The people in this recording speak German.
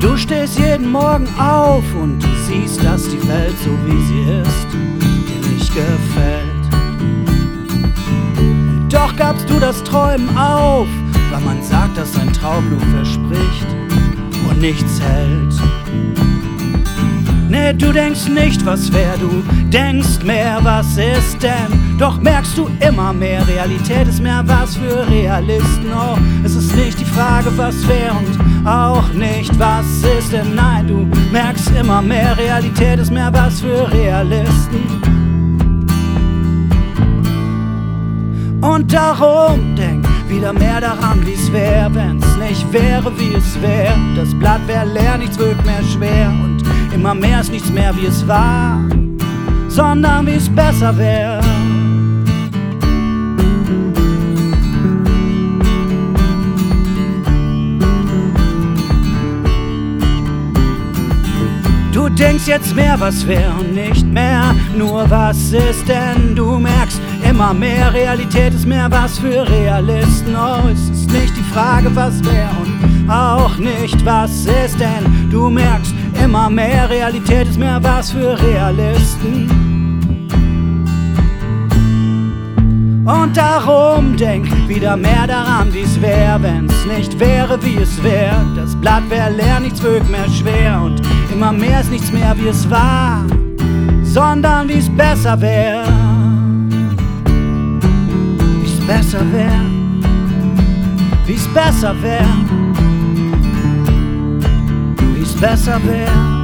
Du stehst jeden Morgen auf und siehst, dass die Welt so wie sie ist, dir nicht gefällt. Und doch gabst du das Träumen auf, weil man sagt, dass ein Traum nur verspricht und nichts hält. Du denkst nicht, was wär, du denkst mehr, was ist denn? Doch merkst du immer mehr, Realität ist mehr was für Realisten. Oh, es ist nicht die Frage, was wär und auch nicht, was ist denn? Nein, du merkst immer mehr, Realität ist mehr was für Realisten. Und darum denk wieder mehr daran, wie's wär, wenn's nicht wäre, wie es wär. Das Blatt wär leer, nichts wirkt mehr schwer und immer mehr ist nichts mehr, wie es war, sondern wie's besser wär. Du denkst jetzt mehr, was wär und nicht mehr nur was ist, denn du merkst immer mehr, Realität ist mehr was für Realisten. Oh, es ist nicht die Frage, was wär und auch nicht was ist, denn du merkst immer mehr, Realität ist mehr was für Realisten. Und darum denk wieder mehr daran, wie's wär, wenn's nicht wäre, wie es wär. Das Blatt wär leer, nichts wirkt mehr schwer und immer mehr ist nichts mehr, wie es war, sondern wie's besser wär. Wie's besser wär, wie's besser wär, wie's besser wär.